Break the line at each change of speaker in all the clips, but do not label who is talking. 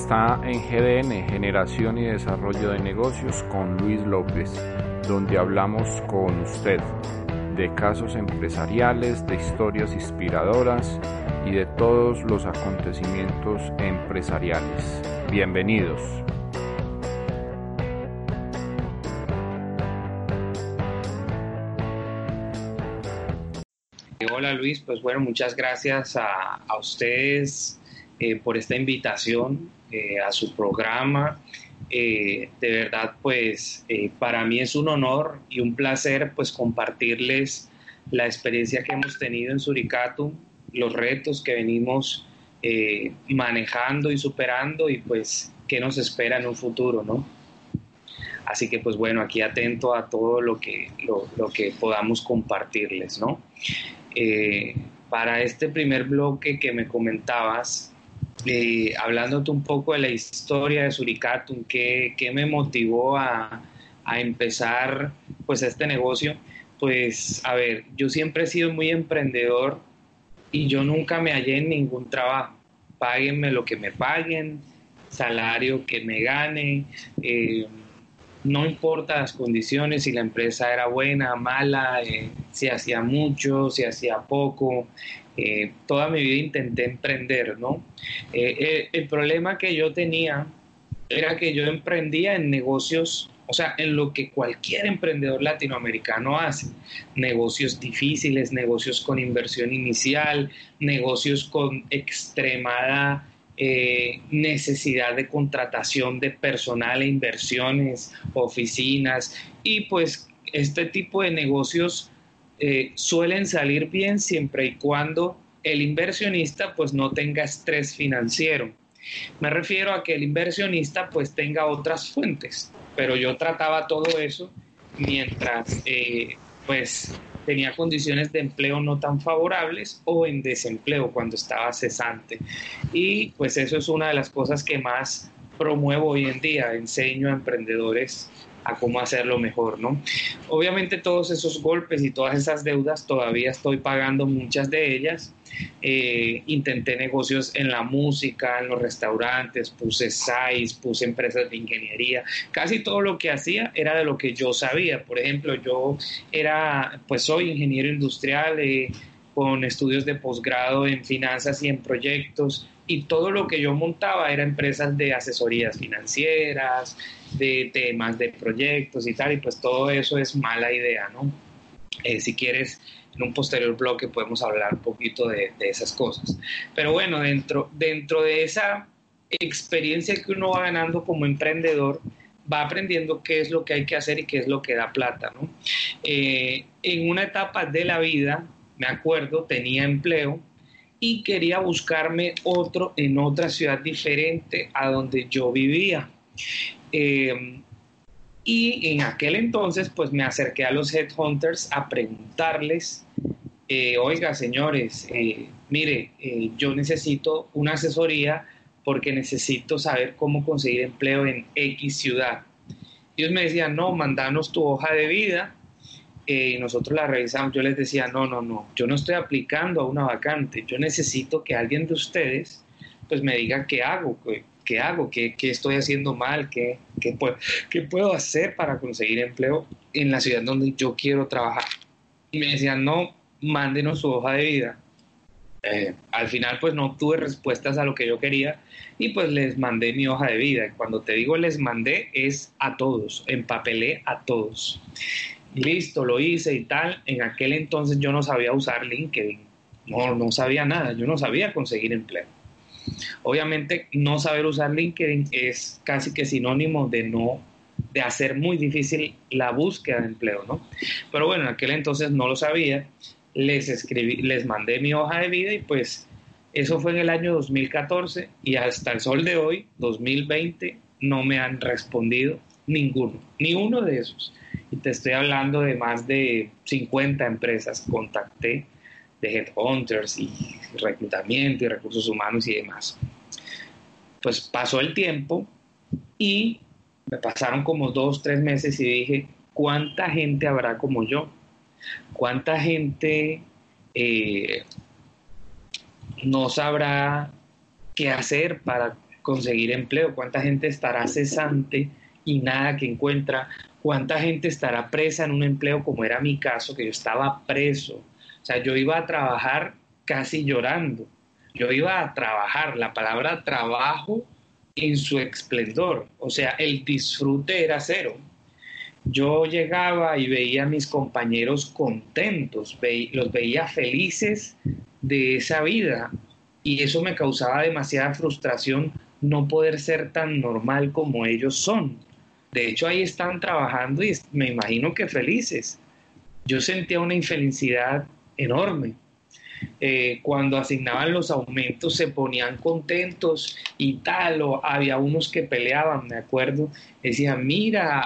está en GDN, Generación y Desarrollo de Negocios, con Luis López, donde hablamos con usted de casos empresariales, de historias inspiradoras y de todos los acontecimientos empresariales. Bienvenidos.
Hola Luis, pues bueno, muchas gracias a, ustedes eh, por esta invitación eh, a su programa. Eh, de verdad, pues para mí es un honor y un placer pues compartirles la experiencia que hemos tenido en Suricatum, los retos que venimos manejando y superando y pues qué nos espera en un futuro, ¿no? Así que pues bueno, aquí atento a todo lo que, lo, lo que podamos compartirles, ¿no? para este primer bloque que me comentabas, eh, hablándote un poco de la historia de Suricatum, ¿qué, qué me motivó a, a, empezar pues este negocio? Pues a ver, yo siempre he sido muy emprendedor y yo nunca me hallé en ningún trabajo. Páguenme lo que me paguen, salario que me gane, eh, no importa las condiciones, si la empresa era buena, mala, eh, si hacía mucho, si hacía poco, eh, toda mi vida intenté emprender, ¿no? Eh, eh, el problema que yo tenía era que yo emprendía en negocios, o sea, en lo que cualquier emprendedor latinoamericano hace, negocios difíciles, negocios con inversión inicial, negocios con extremada necesidad de contratación de personal e inversiones, oficinas, y pues este tipo de negocios eh, suelen salir bien siempre y cuando el inversionista pues no tenga estrés financiero. Me refiero a que el inversionista pues tenga otras fuentes, pero yo trataba todo eso mientras eh, pues tenía condiciones de empleo no tan favorables o en desempleo cuando estaba cesante. Y pues eso es una de las cosas que más promuevo hoy en día, enseño a emprendedores a cómo hacerlo mejor, ¿no? Obviamente todos esos golpes y todas esas deudas todavía estoy pagando muchas de ellas. Eh, intenté negocios en la música, en los restaurantes, puse SAIS, puse empresas de ingeniería. Casi todo lo que hacía era de lo que yo sabía. Por ejemplo, yo era, pues soy ingeniero industrial eh, con estudios de posgrado en finanzas y en proyectos y todo lo que yo montaba era empresas de asesorías financieras, de temas de proyectos y tal, y pues todo eso es mala idea, ¿no? Eh, si quieres, en un posterior bloque podemos hablar un poquito de, esas cosas. Pero bueno, dentro, dentro de esa experiencia que uno va ganando como emprendedor, va aprendiendo qué es lo que hay que hacer y qué es lo que da plata, ¿no? Eh, en una etapa de la vida, me acuerdo, tenía empleo y quería buscarme otro en otra ciudad diferente a donde yo vivía. Eh, y en aquel entonces, pues me acerqué a los headhunters a preguntarles, eh, oiga, señores, eh, mire, yo necesito una asesoría porque necesito saber cómo conseguir empleo en X ciudad. Ellos me decían, no, mandanos tu hoja de vida y nosotros la revisamos. Yo les decía, no, no, no, yo no estoy aplicando a una vacante, yo necesito que alguien de ustedes pues me diga qué hago, qué hago, qué, estoy haciendo mal, qué, qué, puedo, qué puedo hacer para conseguir empleo en la ciudad donde yo quiero trabajar. Y me decían, no, mándenos su hoja de vida. Eh, al final pues no obtuve respuestas a lo que yo quería y pues les mandé mi hoja de vida. Cuando te digo les mandé es a todos, empapelé a todos. Listo, lo hice y tal. En aquel entonces yo no sabía usar LinkedIn, no, no sabía nada, yo no sabía conseguir empleo. Obviamente no saber usar LinkedIn es casi que sinónimo de no de hacer muy difícil la búsqueda de empleo, ¿no? Pero bueno, en aquel entonces no lo sabía, les escribí, les mandé mi hoja de vida y pues eso fue en el año 2014 y hasta el sol de hoy, 2020, no me han respondido ninguno, ni uno de esos. Y te estoy hablando de más de 50 empresas contacté de headhunters y reclutamiento y recursos humanos y demás. Pues pasó el tiempo y me pasaron como dos, tres meses y dije, ¿cuánta gente habrá como yo? ¿Cuánta gente eh, no sabrá qué hacer para conseguir empleo, cuánta gente estará cesante y nada que encuentra, cuánta gente estará presa en un empleo como era mi caso, que yo estaba preso. O sea, yo iba a trabajar casi llorando. Yo iba a trabajar, la palabra trabajo en su esplendor, o sea, el disfrute era cero. Yo llegaba y veía a mis compañeros contentos, los veía felices de esa vida y eso me causaba demasiada frustración no poder ser tan normal como ellos son. De hecho, ahí están trabajando y me imagino que felices. Yo sentía una infelicidad enorme. Eh, cuando asignaban los aumentos se ponían contentos y tal, o había unos que peleaban, me acuerdo, decían, mira,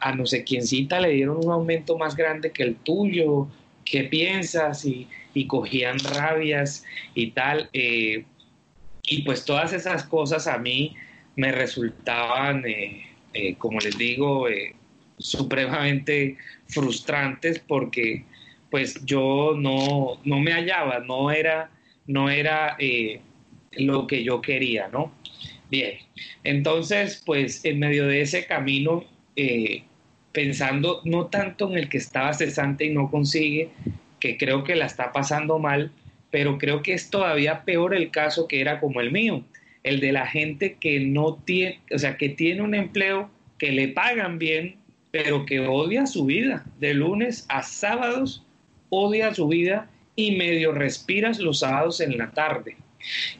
a, no sé quiéncita le dieron un aumento más grande que el tuyo, ¿qué piensas? Y, cogían rabias y tal. Eh, y pues todas esas cosas a mí me resultaban, eh, eh, como les digo, eh, supremamente frustrantes porque pues yo no, no me hallaba, no era, no era lo que yo quería, ¿no? Bien, entonces pues en medio de ese camino, pensando no tanto en el que estaba cesante y no consigue, que creo que la está pasando mal, pero creo que es todavía peor el caso que era como el mío, el de la gente que no tiene, o sea, que tiene un empleo que le pagan bien, pero que odia su vida. De lunes a sábados odia su vida y medio respiras los sábados en la tarde.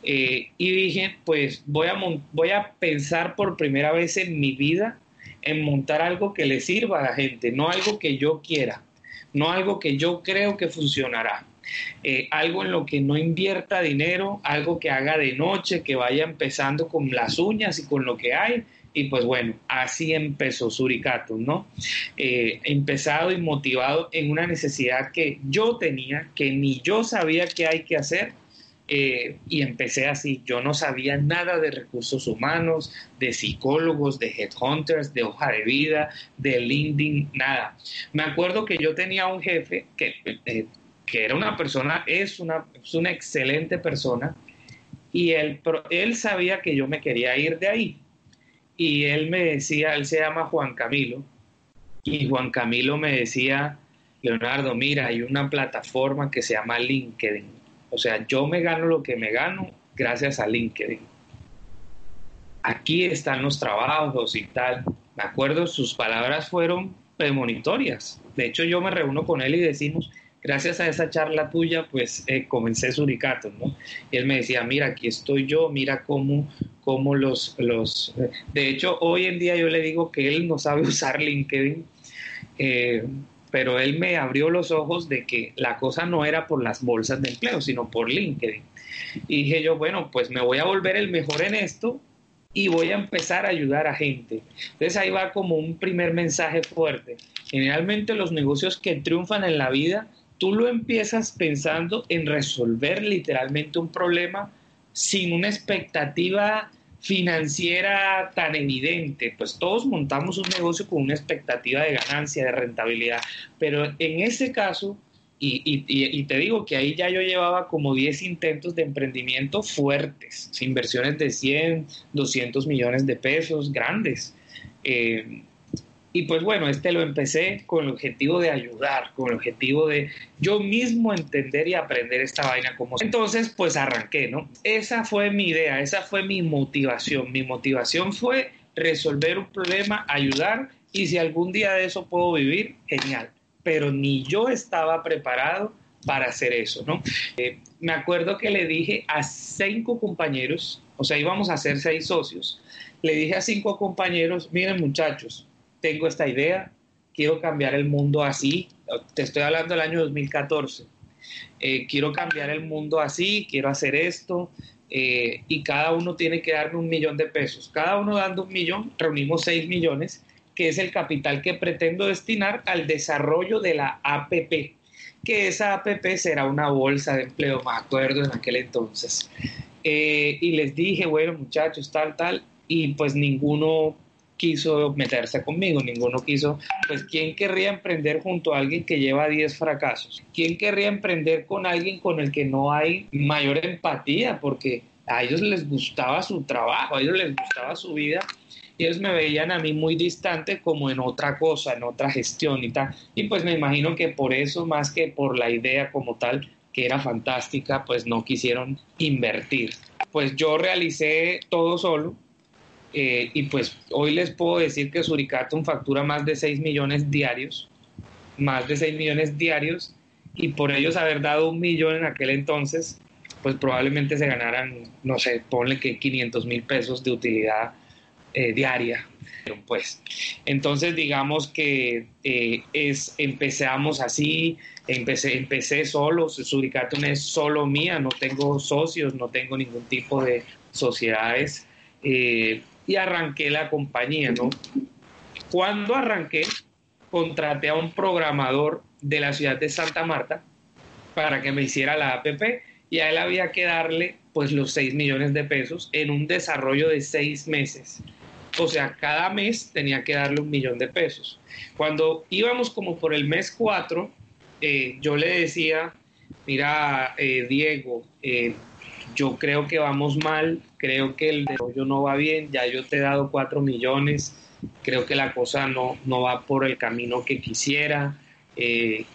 Eh, y dije, pues voy a, voy a pensar por primera vez en mi vida en montar algo que le sirva a la gente, no algo que yo quiera, no algo que yo creo que funcionará. Eh, algo en lo que no invierta dinero, algo que haga de noche, que vaya empezando con las uñas y con lo que hay. Y pues bueno, así empezó Suricato, ¿no? Eh, empezado y motivado en una necesidad que yo tenía, que ni yo sabía qué hay que hacer, eh, y empecé así. Yo no sabía nada de recursos humanos, de psicólogos, de headhunters, de hoja de vida, de LinkedIn, nada. Me acuerdo que yo tenía un jefe que que era una persona, es una, una excelente persona, y él, él sabía que yo me quería ir de ahí. Y él me decía, él se llama Juan Camilo, y Juan Camilo me decía, Leonardo, mira, hay una plataforma que se llama LinkedIn. O sea, yo me gano lo que me gano gracias a LinkedIn. Aquí están los trabajos y tal. Me acuerdo, sus palabras fueron premonitorias. De hecho, yo me reúno con él y decimos, gracias a esa charla tuya, pues eh, comencé Suricato, ¿no? Y él me decía, mira, aquí estoy yo, mira cómo, cómo los, los... Eh, de hecho, hoy en día yo le digo que él no sabe usar LinkedIn, eh, pero él me abrió los ojos de que la cosa no era por las bolsas de empleo, sino por LinkedIn. Y dije yo, bueno, pues me voy a volver el mejor en esto y voy a empezar a ayudar a gente. Entonces ahí va como un primer mensaje fuerte. Generalmente los negocios que triunfan en la vida tú lo empiezas pensando en resolver literalmente un problema sin una expectativa financiera tan evidente, pues todos montamos un negocio con una expectativa de ganancia, de rentabilidad, pero en ese caso, y, te digo que ahí ya yo llevaba como 10 intentos de emprendimiento fuertes, inversiones de 100, 200 millones de pesos, grandes. Eh, y pues bueno, este lo empecé con el objetivo de ayudar, con el objetivo de yo mismo entender y aprender esta vaina como... Entonces, pues arranqué, ¿no? Esa fue mi idea, esa fue mi motivación. Mi motivación fue resolver un problema, ayudar y si algún día de eso puedo vivir, genial. Pero ni yo estaba preparado para hacer eso, ¿no? Eh, me acuerdo que le dije a cinco compañeros, o sea, íbamos a ser seis socios, le dije a cinco compañeros, miren muchachos, tengo esta idea, quiero cambiar el mundo así, te estoy hablando del año 2014, eh, quiero cambiar el mundo así, quiero hacer esto, eh, y cada uno tiene que darme un millón de pesos. Cada uno dando un millón, reunimos seis millones, que es el capital que pretendo destinar al desarrollo de la APP, que esa APP será una bolsa de empleo, me acuerdo en aquel entonces. Eh, y les dije, bueno muchachos, tal, tal, y pues ninguno quiso meterse conmigo, ninguno quiso, pues ¿quién querría emprender junto a alguien que lleva 10 fracasos? ¿Quién querría emprender con alguien con el que no hay mayor empatía? Porque a ellos les gustaba su trabajo, a ellos les gustaba su vida y ellos me veían a mí muy distante como en otra cosa, en otra gestión y tal. Y pues me imagino que por eso, más que por la idea como tal, que era fantástica, pues no quisieron invertir. Pues yo realicé todo solo eh, y pues hoy les puedo decir que Suricatum factura más de 6 millones diarios, más de 6 millones diarios y por ellos haber dado un millón en aquel entonces, pues probablemente se ganaran, no sé, ponle que 500 mil pesos de utilidad eh, diaria. Pues, entonces digamos que eh, es, empezamos así, empecé, empecé solo, Suricatum es solo mía, no tengo socios, no tengo ningún tipo de sociedades eh, y arranqué la compañía, ¿no? Cuando arranqué, contraté a un programador de la ciudad de Santa Marta para que me hiciera la APP y a él había que darle pues los 6 millones de pesos en un desarrollo de 6 meses. O sea, cada mes tenía que darle un millón de pesos. Cuando íbamos como por el mes 4, eh, yo le decía, mira, eh, Diego, eh, yo creo que vamos mal, creo que el desarrollo no va bien, ya yo te he dado 4 millones, creo que la cosa no, no va por el camino que quisiera, qué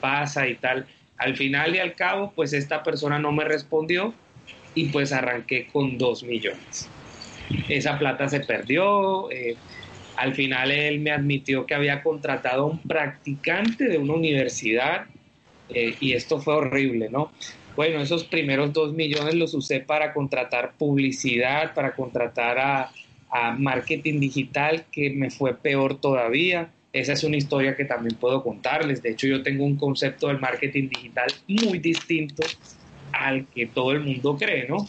pasa y tal. Al final y al cabo, pues esta persona no me respondió y pues arranqué con 2 millones esa plata se perdió. Eh, al final él me admitió que había contratado a un practicante de una universidad eh, y esto fue horrible, ¿no? Bueno, esos primeros dos millones los usé para contratar publicidad, para contratar a, marketing digital, que me fue peor todavía. Esa es una historia que también puedo contarles. De hecho, yo tengo un concepto del marketing digital muy distinto al que todo el mundo cree, ¿no?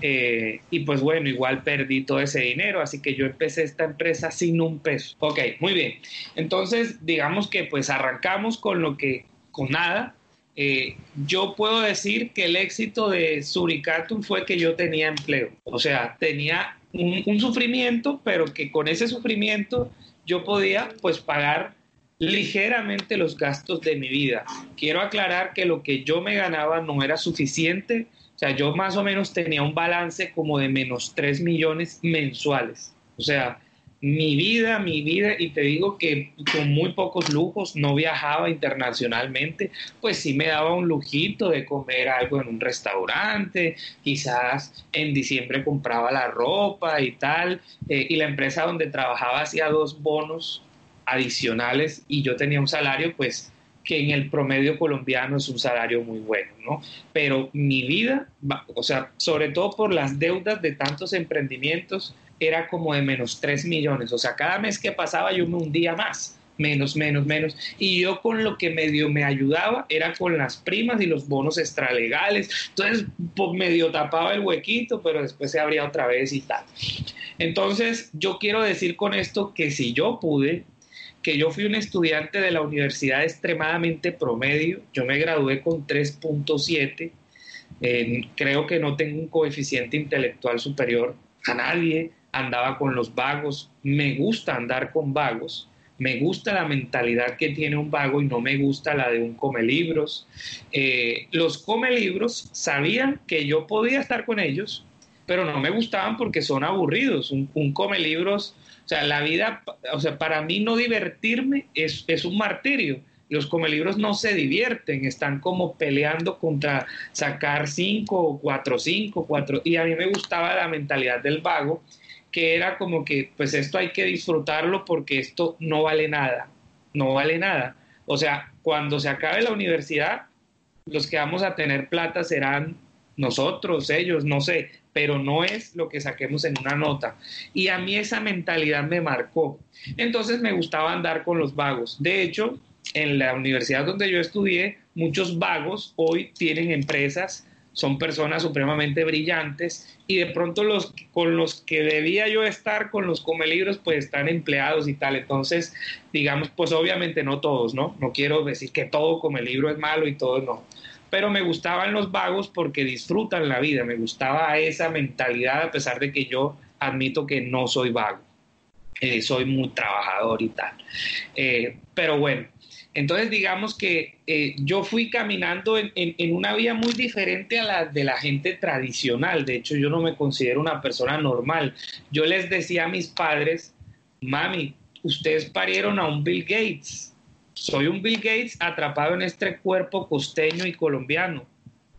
Eh, y pues bueno, igual perdí todo ese dinero, así que yo empecé esta empresa sin un peso. Ok, muy bien. Entonces, digamos que pues arrancamos con lo que, con nada. Eh, yo puedo decir que el éxito de Suricatum fue que yo tenía empleo. O sea, tenía un, sufrimiento, pero que con ese sufrimiento yo podía pues pagar ligeramente los gastos de mi vida. Quiero aclarar que lo que yo me ganaba no era suficiente o sea, yo más o menos tenía un balance como de menos 3 millones mensuales. O sea, mi vida, mi vida, y te digo que con muy pocos lujos, no viajaba internacionalmente, pues sí me daba un lujito de comer algo en un restaurante, quizás en diciembre compraba la ropa y tal, eh, y la empresa donde trabajaba hacía dos bonos adicionales y yo tenía un salario pues que en el promedio colombiano es un salario muy bueno, ¿no? Pero mi vida, o sea, sobre todo por las deudas de tantos emprendimientos, era como de menos 3 millones. O sea, cada mes que pasaba yo me hundía más, menos, menos, menos. Y yo con lo que medio me ayudaba era con las primas y los bonos extralegales. Entonces, pues, medio tapaba el huequito, pero después se abría otra vez y tal. Entonces, yo quiero decir con esto que si yo pude, que yo fui un estudiante de la universidad extremadamente promedio, yo me gradué con 3.7, creo que no tengo un coeficiente intelectual superior a nadie, andaba con los vagos, me gusta andar con vagos, me gusta la mentalidad que tiene un vago y no me gusta la de un come libros. Eh, los come libros sabían que yo podía estar con ellos, pero no me gustaban porque son aburridos. Un, un come libros o sea, la vida, o sea, para mí no divertirme es, es un martirio. Los comelibros no se divierten, están como peleando contra sacar cinco, cuatro, cinco, cuatro. Y a mí me gustaba la mentalidad del vago, que era como que, pues esto hay que disfrutarlo porque esto no vale nada, no vale nada. O sea, cuando se acabe la universidad, los que vamos a tener plata serán nosotros, ellos, no sé, pero no es lo que saquemos en una nota. Y a mí esa mentalidad me marcó. Entonces me gustaba andar con los vagos. De hecho, en la universidad donde yo estudié, muchos vagos hoy tienen empresas, son personas supremamente brillantes y de pronto los con los que debía yo estar con los comelibros pues están empleados y tal. Entonces, digamos, pues obviamente no todos, ¿no? No quiero decir que todo comelibro es malo y todo no pero me gustaban los vagos porque disfrutan la vida, me gustaba esa mentalidad a pesar de que yo admito que no soy vago, eh, soy muy trabajador y tal. Eh, pero bueno, Entonces, digamos que eh, yo fui caminando en, en, una vía muy diferente a la de la gente tradicional. De hecho, yo no me considero una persona normal. Yo les decía a mis padres, mami, ustedes parieron a un Bill Gates. Soy un Bill Gates atrapado en este cuerpo costeño y colombiano.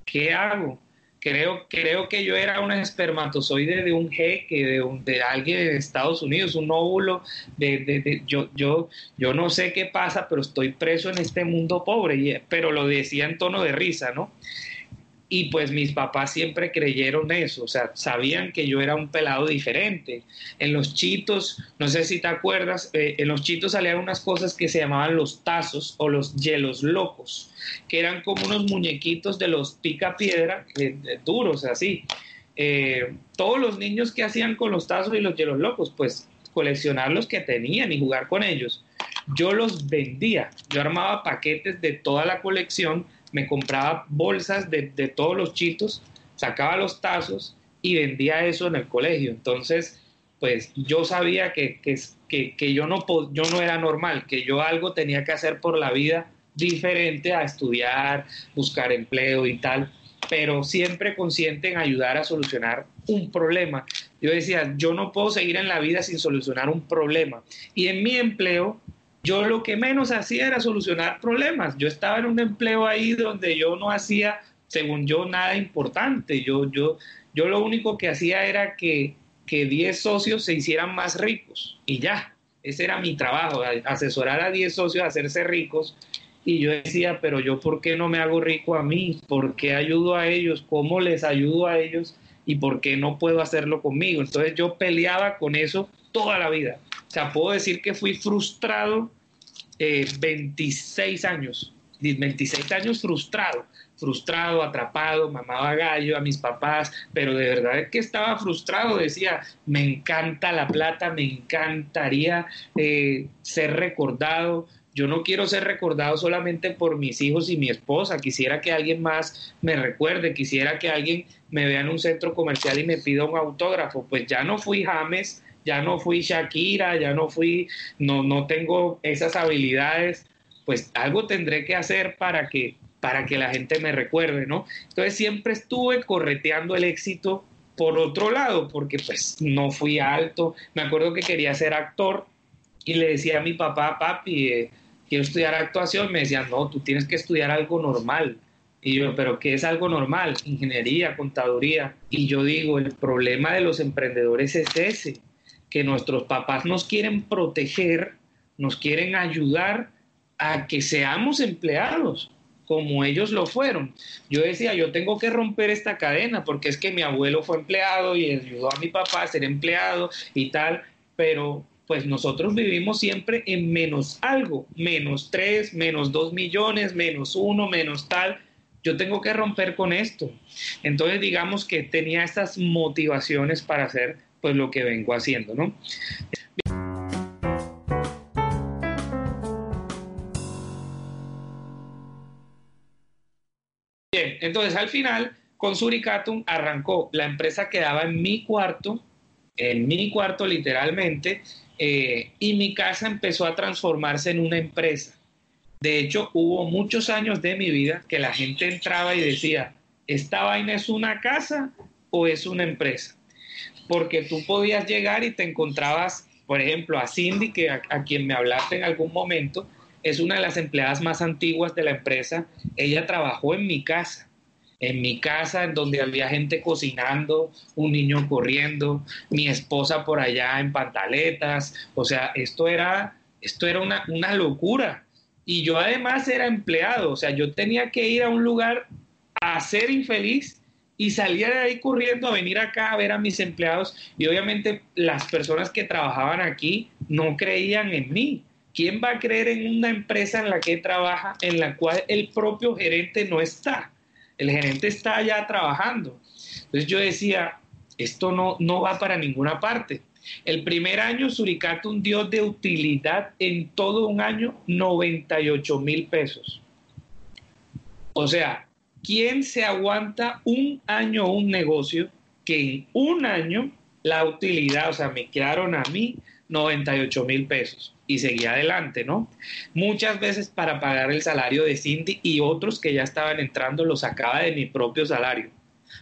¿Qué hago? Creo, creo que yo era un espermatozoide de un jeque, de, un, de alguien de Estados Unidos, un óvulo, de, de, yo, yo, yo no sé qué pasa, pero estoy preso en este mundo pobre, pero lo decía en tono de risa, ¿no? Y pues mis papás siempre creyeron eso, o sea, sabían que yo era un pelado diferente. En los chitos, no sé si te acuerdas, eh, en los chitos salían unas cosas que se llamaban los tazos o los hielos locos, que eran como unos muñequitos de los pica piedra, duros, así. Eh, todos los niños que hacían con los tazos y los hielos locos, pues coleccionar los que tenían y jugar con ellos. Yo los vendía, yo armaba paquetes de toda la colección me compraba bolsas de, todos los chitos, sacaba los tazos y vendía eso en el colegio. Entonces, pues yo sabía que, que, que, yo, no, yo no era normal, que yo algo tenía que hacer por la vida diferente a estudiar, buscar empleo y tal, pero siempre consciente en ayudar a solucionar un problema. Yo decía, yo no puedo seguir en la vida sin solucionar un problema. Y en mi empleo yo lo que menos hacía era solucionar problemas. Yo estaba en un empleo ahí donde yo no hacía, según yo, nada importante. Yo, yo, yo lo único que hacía era que, que 10 socios se hicieran más ricos y ya. Ese era mi trabajo, asesorar a 10 socios a hacerse ricos. Y yo decía, pero yo, ¿por qué no me hago rico a mí? ¿Por qué ayudo a ellos? ¿Cómo les ayudo a ellos? ¿Y por qué no puedo hacerlo conmigo? Entonces yo peleaba con eso toda la vida. O sea, puedo decir que fui frustrado 26 eh, años, 26 años frustrado, frustrado, atrapado, mamaba gallo a mis papás, pero de verdad que estaba frustrado, decía, me encanta la plata, me encantaría eh, ser recordado, yo no quiero ser recordado solamente por mis hijos y mi esposa, quisiera que alguien más me recuerde, quisiera que alguien me vea en un centro comercial y me pida un autógrafo, pues ya no fui James, ya no fui Shakira, ya no fui, no, no tengo esas habilidades, pues algo tendré que hacer para que, para que la gente me recuerde, ¿no? Entonces siempre estuve correteando el éxito por otro lado, porque pues no fui alto. Me acuerdo que quería ser actor y le decía a mi papá, papi, eh, quiero estudiar actuación. Me decía, no, tú tienes que estudiar algo normal. Y yo, pero ¿qué es algo normal? Ingeniería, contaduría. Y yo digo, el problema de los emprendedores es ese que nuestros papás nos quieren proteger, nos quieren ayudar a que seamos empleados como ellos lo fueron. Yo decía, yo tengo que romper esta cadena porque es que mi abuelo fue empleado y ayudó a mi papá a ser empleado y tal, pero pues nosotros vivimos siempre en menos algo, menos tres, menos dos millones, menos uno, menos tal. Yo tengo que romper con esto. Entonces digamos que tenía estas motivaciones para hacer pues lo que vengo haciendo, ¿no? Bien, entonces al final con Suricatum arrancó, la empresa quedaba en mi cuarto, en mi cuarto literalmente, eh, y mi casa empezó a transformarse en una empresa. De hecho, hubo muchos años de mi vida que la gente entraba y decía, ¿esta vaina es una casa o es una empresa? Porque tú podías llegar y te encontrabas, por ejemplo, a Cindy, que a, quien me hablaste en algún momento, es una de las empleadas más antiguas de la empresa. Ella trabajó en mi casa, en mi casa, en donde había gente cocinando, un niño corriendo, mi esposa por allá en pantaletas. O sea, esto era, esto era una, una locura. Y yo además era empleado, o sea, yo tenía que ir a un lugar a ser infeliz y salía de ahí corriendo a venir acá a ver a mis empleados y obviamente las personas que trabajaban aquí no creían en mí. ¿Quién va a creer en una empresa en la que trabaja, en la cual el propio gerente no está? El gerente está allá trabajando. Entonces yo decía, esto no, no va para ninguna parte. El primer año Suricatum dio de utilidad en todo un año 98 mil pesos. O sea, ¿quién se aguanta un año un negocio que en un año la utilidad, o sea, me quedaron a mí 98 mil pesos? y seguí adelante, ¿no? Muchas veces para pagar el salario de Cindy y otros que ya estaban entrando los sacaba de mi propio salario.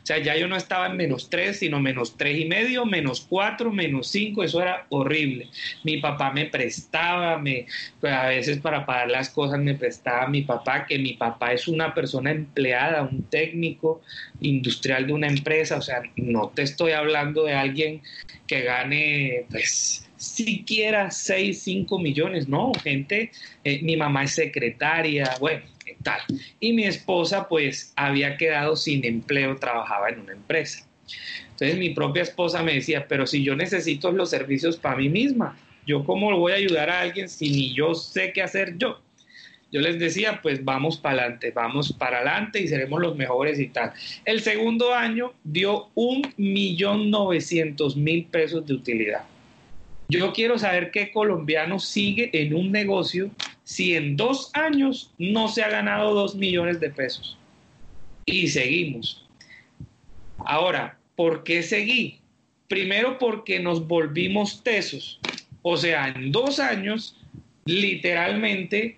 O sea, ya yo no estaba en menos tres, sino menos tres y medio, menos cuatro, menos cinco, eso era horrible. Mi papá me prestaba, me, pues, a veces para pagar las cosas me prestaba mi papá, que mi papá es una persona empleada, un técnico industrial de una empresa, o sea, no te estoy hablando de alguien que gane, pues, siquiera 6, 5 millones, no, gente, eh, mi mamá es secretaria, bueno, Y mi esposa pues había quedado sin empleo, trabajaba en una empresa. Entonces mi propia esposa me decía, pero si yo necesito los servicios para mí misma, ¿yo cómo voy a ayudar a alguien si ni yo sé qué hacer yo? Yo les decía, pues vamos para adelante, vamos para adelante y seremos los mejores y tal. El segundo año dio un millón novecientos mil pesos de utilidad. Yo quiero saber qué colombiano sigue en un negocio si en dos años no se ha ganado dos millones de pesos. Y seguimos. Ahora, ¿por qué seguí? Primero porque nos volvimos tesos. O sea, en dos años, literalmente,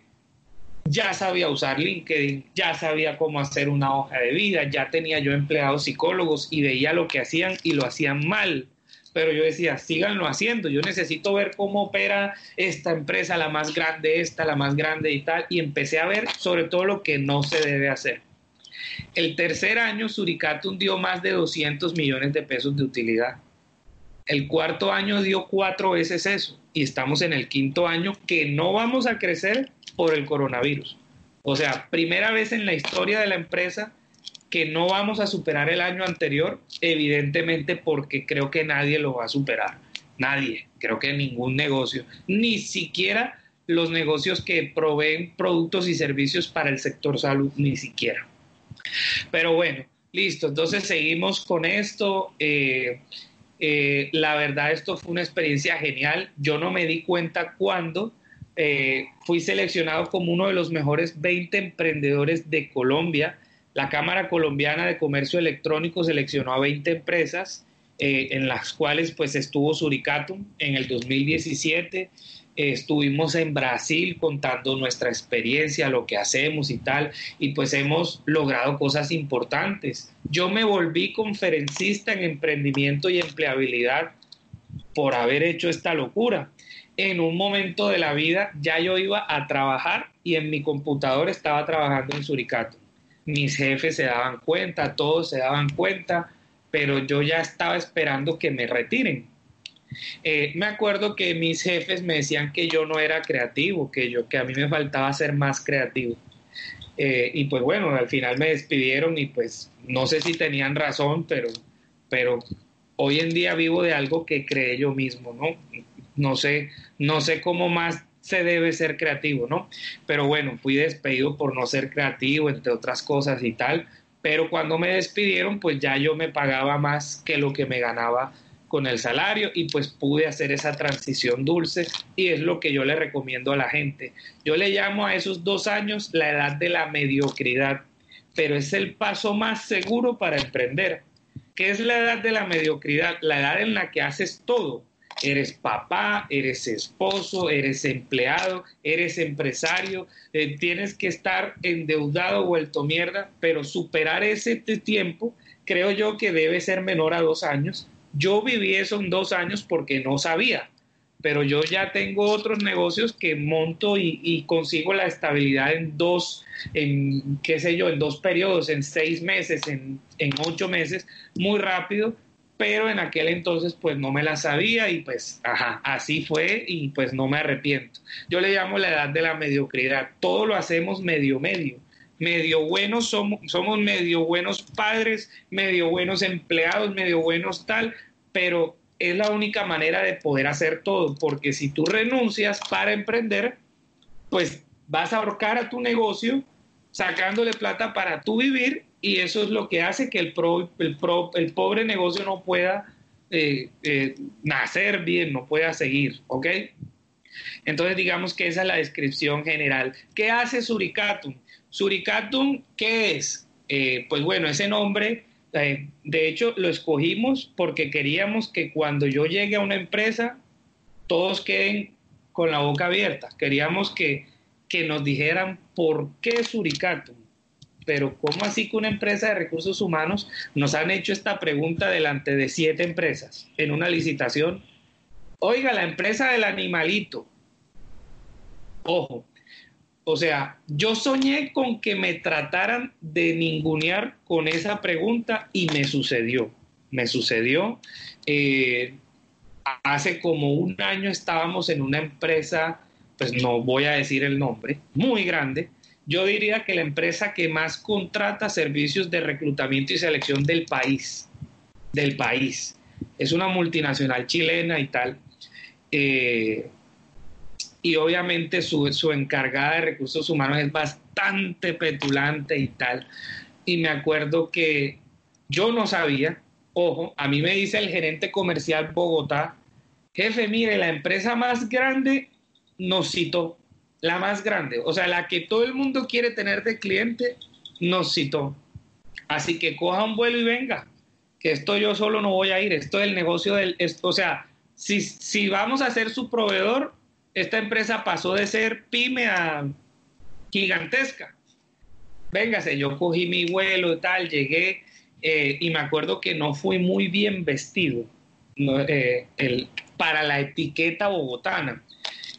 ya sabía usar LinkedIn, ya sabía cómo hacer una hoja de vida, ya tenía yo empleados psicólogos y veía lo que hacían y lo hacían mal pero yo decía, síganlo haciendo, yo necesito ver cómo opera esta empresa, la más grande, esta, la más grande y tal, y empecé a ver sobre todo lo que no se debe hacer. El tercer año, Suricatum dio más de 200 millones de pesos de utilidad. El cuarto año dio cuatro veces eso y estamos en el quinto año que no vamos a crecer por el coronavirus. O sea, primera vez en la historia de la empresa que no vamos a superar el año anterior, evidentemente porque creo que nadie lo va a superar. Nadie, creo que ningún negocio, ni siquiera los negocios que proveen productos y servicios para el sector salud, ni siquiera. Pero bueno, listo, entonces seguimos con esto. Eh, eh, la verdad, esto fue una experiencia genial. Yo no me di cuenta cuando eh, fui seleccionado como uno de los mejores 20 emprendedores de Colombia la Cámara Colombiana de Comercio Electrónico seleccionó a 20 empresas, eh, en las cuales pues estuvo Suricatum en el 2017. Eh, estuvimos en Brasil contando nuestra experiencia, lo que hacemos y tal, y pues hemos logrado cosas importantes. Yo me volví conferencista en emprendimiento y empleabilidad por haber hecho esta locura. En un momento de la vida ya yo iba a trabajar y en mi computador estaba trabajando en Suricatum mis jefes se daban cuenta, todos se daban cuenta, pero yo ya estaba esperando que me retiren. Eh, me acuerdo que mis jefes me decían que yo no era creativo, que yo que a mí me faltaba ser más creativo. Eh, y pues bueno, al final me despidieron y pues no sé si tenían razón, pero, pero hoy en día vivo de algo que creé yo mismo, ¿no? No sé, no sé cómo más se debe ser creativo, ¿no? Pero bueno, fui despedido por no ser creativo, entre otras cosas y tal, pero cuando me despidieron, pues ya yo me pagaba más que lo que me ganaba con el salario y pues pude hacer esa transición dulce y es lo que yo le recomiendo a la gente. Yo le llamo a esos dos años la edad de la mediocridad, pero es el paso más seguro para emprender. ¿Qué es la edad de la mediocridad? La edad en la que haces todo, Eres papá, eres esposo, eres empleado, eres empresario, eh, tienes que estar endeudado, vuelto mierda, pero superar ese tiempo creo yo que debe ser menor a dos años. Yo viví eso en dos años porque no sabía, pero yo ya tengo otros negocios que monto y, consigo la estabilidad en dos, en qué sé yo, en dos periodos, en seis meses, en, en ocho meses, muy rápido pero en aquel entonces pues no me la sabía y pues ajá, así fue y pues no me arrepiento. Yo le llamo la edad de la mediocridad, todo lo hacemos medio medio. Medio buenos somos, somos medio buenos padres, medio buenos empleados, medio buenos tal, pero es la única manera de poder hacer todo, porque si tú renuncias para emprender, pues vas a ahorcar a tu negocio sacándole plata para tú vivir y eso es lo que hace que el, el, el pobre negocio no pueda eh, eh, nacer bien, no pueda seguir, ¿ok? Entonces digamos que esa es la descripción general. ¿Qué hace Suricatum? Suricatum, ¿qué es? Eh, pues bueno, ese nombre, de hecho, lo escogimos porque queríamos que cuando yo llegue a una empresa, todos queden con la boca abierta. Queríamos que, que nos dijeran por qué Suricato. Pero ¿cómo así que una empresa de recursos humanos nos han hecho esta pregunta delante de siete empresas en una licitación? Oiga, la empresa del animalito. Ojo, o sea, yo soñé con que me trataran de ningunear con esa pregunta y me sucedió. Me sucedió. Eh, hace como un año estábamos en una empresa, pues no voy a decir el nombre, muy grande. Yo diría que la empresa que más contrata servicios de reclutamiento y selección del país, del país. Es una multinacional chilena y tal. Eh, y obviamente su, su encargada de recursos humanos es bastante petulante y tal. Y me acuerdo que yo no sabía, ojo, a mí me dice el gerente comercial Bogotá, jefe, mire, la empresa más grande nos citó, la más grande, o sea, la que todo el mundo quiere tener de cliente, nos citó. Así que coja un vuelo y venga, que esto yo solo no voy a ir, esto es el negocio del, o sea, si, si vamos a ser su proveedor, esta empresa pasó de ser pyme a gigantesca. Véngase, yo cogí mi vuelo y tal, llegué eh, y me acuerdo que no fui muy bien vestido eh, el, para la etiqueta bogotana.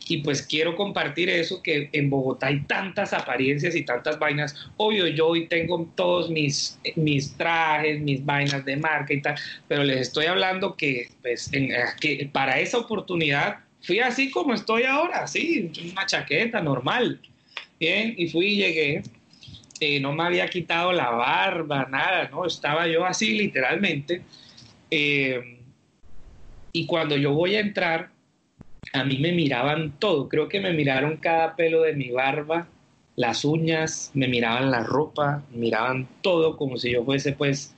Y pues quiero compartir eso, que en Bogotá hay tantas apariencias y tantas vainas. Obvio, yo hoy tengo todos mis, mis trajes, mis vainas de marca y tal, pero les estoy hablando que, pues, que para esa oportunidad fui así como estoy ahora, así, una chaqueta normal. Bien, y fui y llegué. Eh, no me había quitado la barba, nada, ¿no? Estaba yo así literalmente. Eh, y cuando yo voy a entrar, a mí me miraban todo. Creo que me miraron cada pelo de mi barba, las uñas, me miraban la ropa, miraban todo como si yo fuese, pues,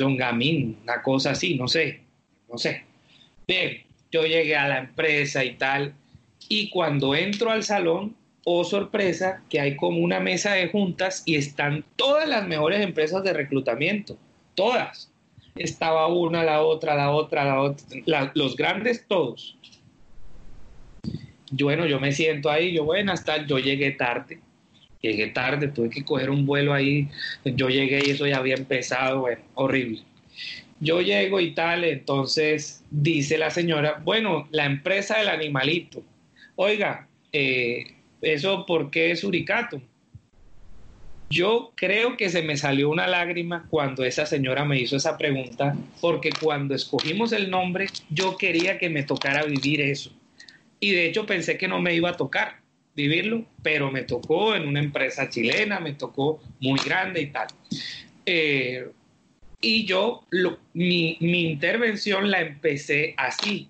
un gamín, una cosa así, no sé, no sé. Bien, yo llegué a la empresa y tal, y cuando entro al salón, oh sorpresa, que hay como una mesa de juntas y están todas las mejores empresas de reclutamiento, todas. Estaba una, la otra, la otra, la otra, los grandes todos. Yo, bueno, yo me siento ahí, yo, bueno, hasta yo llegué tarde, llegué tarde, tuve que coger un vuelo ahí, yo llegué y eso ya había empezado, bueno, horrible. Yo llego y tal, entonces dice la señora, bueno, la empresa del animalito. Oiga, eh, ¿eso por qué es uricato? Yo creo que se me salió una lágrima cuando esa señora me hizo esa pregunta, porque cuando escogimos el nombre, yo quería que me tocara vivir eso. Y de hecho pensé que no me iba a tocar vivirlo, pero me tocó en una empresa chilena, me tocó muy grande y tal. Eh, y yo, mi, intervención la empecé así.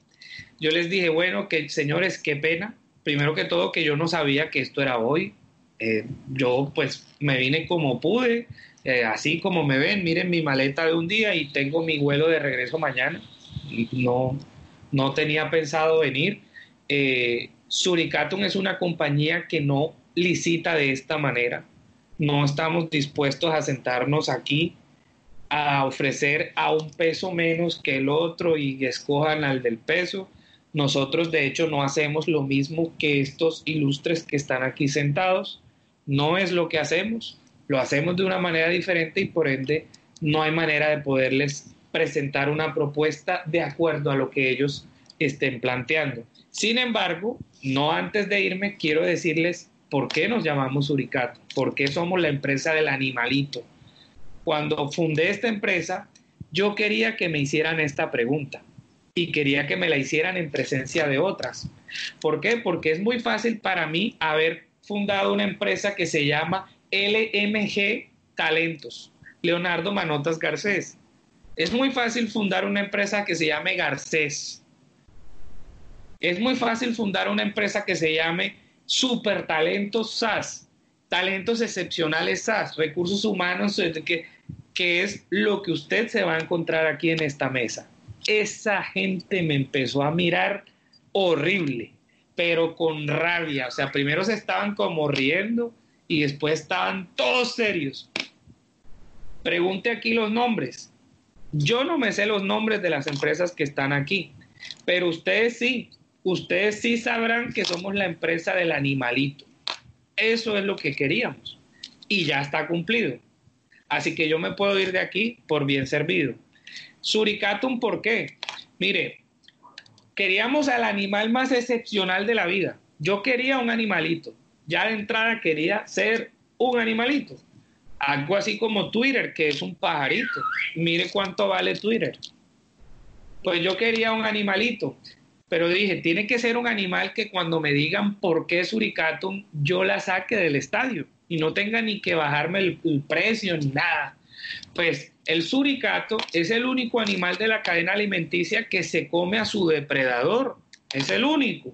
Yo les dije, bueno, que señores, qué pena. Primero que todo, que yo no sabía que esto era hoy. Eh, yo pues me vine como pude, eh, así como me ven, miren mi maleta de un día y tengo mi vuelo de regreso mañana. No, no tenía pensado venir. Eh, es una compañía que no licita de esta manera. No estamos dispuestos a sentarnos aquí a ofrecer a un peso menos que el otro y escojan al del peso. Nosotros de hecho no hacemos lo mismo que estos ilustres que están aquí sentados. No es lo que hacemos. Lo hacemos de una manera diferente y por ende no hay manera de poderles presentar una propuesta de acuerdo a lo que ellos estén planteando. Sin embargo, no antes de irme, quiero decirles por qué nos llamamos Uricato, por qué somos la empresa del animalito, cuando fundé esta empresa, yo quería que me hicieran esta pregunta y quería que me la hicieran en presencia de otras. ¿Por qué? Porque es muy fácil para mí haber fundado una empresa que se llama LMG Talentos, Leonardo Manotas Garcés. Es muy fácil fundar una empresa que se llame Garcés. Es muy fácil fundar una empresa que se llame Super Talentos SAS, Talentos Excepcionales SAS, Recursos Humanos, que que es lo que usted se va a encontrar aquí en esta mesa. Esa gente me empezó a mirar horrible, pero con rabia. O sea, primero se estaban como riendo y después estaban todos serios. Pregunte aquí los nombres. Yo no me sé los nombres de las empresas que están aquí, pero ustedes sí. Ustedes sí sabrán que somos la empresa del animalito. Eso es lo que queríamos y ya está cumplido. Así que yo me puedo ir de aquí por bien servido. Suricatum, ¿por qué? Mire, queríamos al animal más excepcional de la vida. Yo quería un animalito. Ya de entrada quería ser un animalito. Algo así como Twitter, que es un pajarito. Mire cuánto vale Twitter. Pues yo quería un animalito, pero dije, tiene que ser un animal que cuando me digan por qué Suricatum, yo la saque del estadio y no tenga ni que bajarme el, precio ni nada. Pues el suricato es el único animal de la cadena alimenticia que se come a su depredador. Es el único.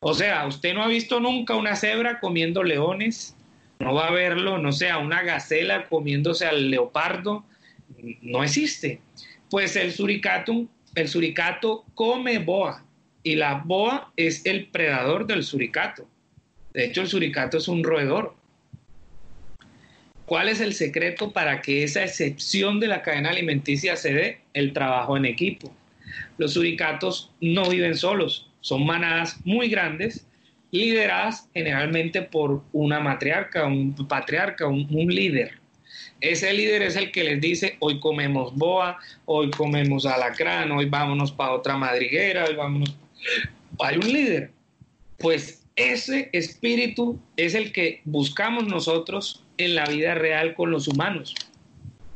O sea, usted no ha visto nunca una cebra comiendo leones, no va a verlo, no sea, una gacela comiéndose al leopardo, no existe. Pues el suricato, el suricato come boa y la boa es el predador del suricato. De hecho, el suricato es un roedor. ¿Cuál es el secreto para que esa excepción de la cadena alimenticia se dé? El trabajo en equipo. Los suricatos no viven solos, son manadas muy grandes, lideradas generalmente por una matriarca, un patriarca, un, un líder. Ese líder es el que les dice, hoy comemos boa, hoy comemos alacrán, hoy vámonos para otra madriguera, hoy vámonos... Hay un líder. Pues ese espíritu es el que buscamos nosotros en la vida real con los humanos.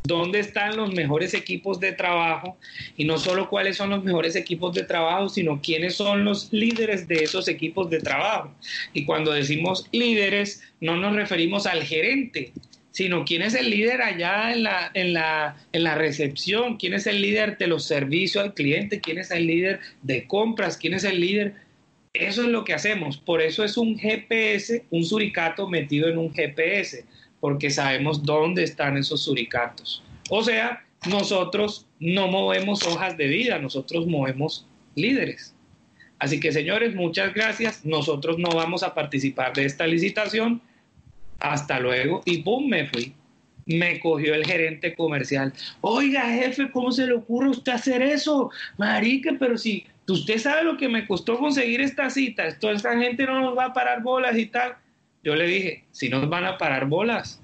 ¿Dónde están los mejores equipos de trabajo? Y no solo cuáles son los mejores equipos de trabajo, sino quiénes son los líderes de esos equipos de trabajo. Y cuando decimos líderes, no nos referimos al gerente, sino quién es el líder allá en la, en la, en la recepción, quién es el líder de los servicios al cliente, quién es el líder de compras, quién es el líder eso es lo que hacemos. Por eso es un GPS, un suricato metido en un GPS, porque sabemos dónde están esos suricatos. O sea, nosotros no movemos hojas de vida, nosotros movemos líderes. Así que señores, muchas gracias. Nosotros no vamos a participar de esta licitación. Hasta luego. Y ¡pum! me fui. Me cogió el gerente comercial. Oiga, jefe, ¿cómo se le ocurre a usted hacer eso? Marica, pero si usted sabe lo que me costó conseguir esta cita, toda esta gente no nos va a parar bolas y tal. Yo le dije, si nos van a parar bolas,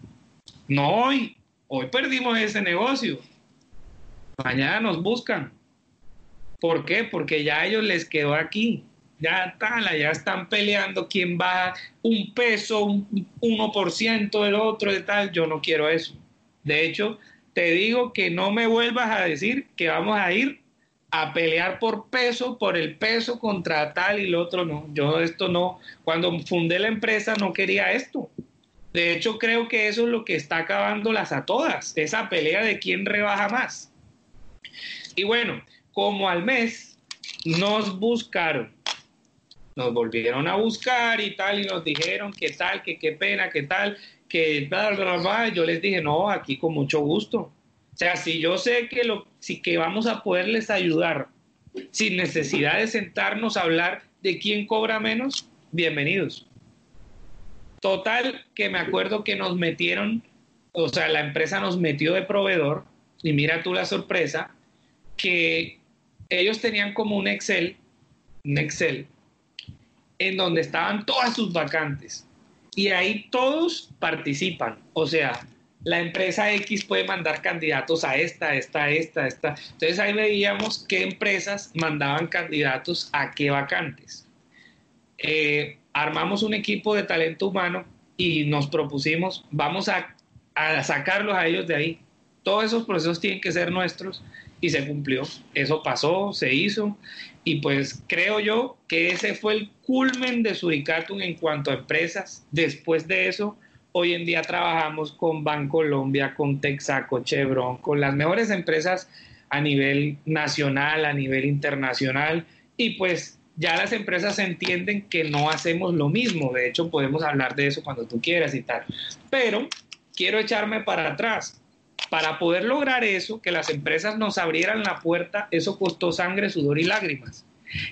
no hoy, hoy perdimos ese negocio, mañana nos buscan. ¿Por qué? Porque ya a ellos les quedó aquí, ya ya están peleando quién va un peso, un 1% del otro de tal, yo no quiero eso. De hecho, te digo que no me vuelvas a decir que vamos a ir a pelear por peso, por el peso contra tal y lo otro, no. Yo esto no, cuando fundé la empresa no quería esto. De hecho, creo que eso es lo que está acabándolas a todas, esa pelea de quién rebaja más. Y bueno, como al mes nos buscaron, nos volvieron a buscar y tal, y nos dijeron que tal, que qué pena, que tal, que bla, bla, bla, yo les dije, no, aquí con mucho gusto o sea, si yo sé que, lo, si que vamos a poderles ayudar sin necesidad de sentarnos a hablar de quién cobra menos, bienvenidos. Total, que me acuerdo que nos metieron, o sea, la empresa nos metió de proveedor, y mira tú la sorpresa, que ellos tenían como un Excel, un Excel, en donde estaban todas sus vacantes. Y ahí todos participan. O sea, la empresa X puede mandar candidatos a esta, esta, esta, esta. Entonces ahí veíamos qué empresas mandaban candidatos a qué vacantes. Eh, armamos un equipo de talento humano y nos propusimos, vamos a, a sacarlos a ellos de ahí. Todos esos procesos tienen que ser nuestros y se cumplió. Eso pasó, se hizo y pues creo yo que ese fue el culmen de Suricatum en cuanto a empresas. Después de eso, Hoy en día trabajamos con Bancolombia, con Texaco, Chevron, con las mejores empresas a nivel nacional, a nivel internacional y pues ya las empresas entienden que no hacemos lo mismo. De hecho, podemos hablar de eso cuando tú quieras y tal. Pero quiero echarme para atrás. Para poder lograr eso, que las empresas nos abrieran la puerta, eso costó sangre, sudor y lágrimas.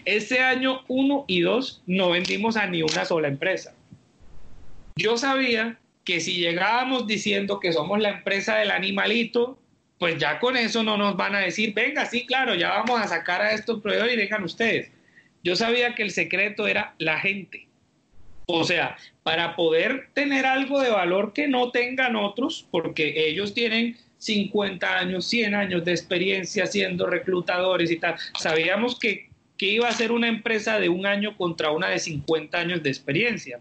Este año 1 y 2 no vendimos a ni una sola empresa. Yo sabía que si llegábamos diciendo que somos la empresa del animalito, pues ya con eso no nos van a decir, venga, sí, claro, ya vamos a sacar a estos proveedores y vengan ustedes. Yo sabía que el secreto era la gente. O sea, para poder tener algo de valor que no tengan otros, porque ellos tienen 50 años, 100 años de experiencia siendo reclutadores y tal, sabíamos que, que iba a ser una empresa de un año contra una de 50 años de experiencia.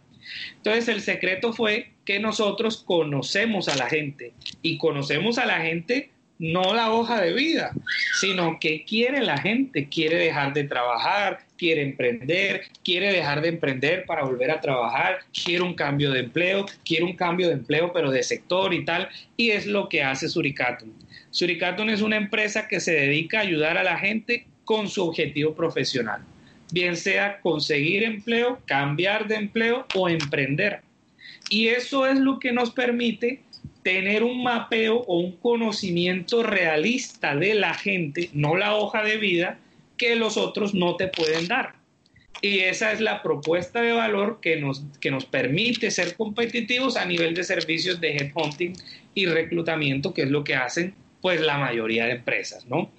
Entonces el secreto fue que nosotros conocemos a la gente y conocemos a la gente no la hoja de vida, sino que quiere la gente, quiere dejar de trabajar, quiere emprender, quiere dejar de emprender para volver a trabajar, quiere un cambio de empleo, quiere un cambio de empleo pero de sector y tal, y es lo que hace Suricatum. Suricatum es una empresa que se dedica a ayudar a la gente con su objetivo profesional, bien sea conseguir empleo, cambiar de empleo o emprender. Y eso es lo que nos permite tener un mapeo o un conocimiento realista de la gente, no la hoja de vida, que los otros no te pueden dar. Y esa es la propuesta de valor que nos, que nos permite ser competitivos a nivel de servicios de headhunting y reclutamiento, que es lo que hacen pues la mayoría de empresas, ¿no?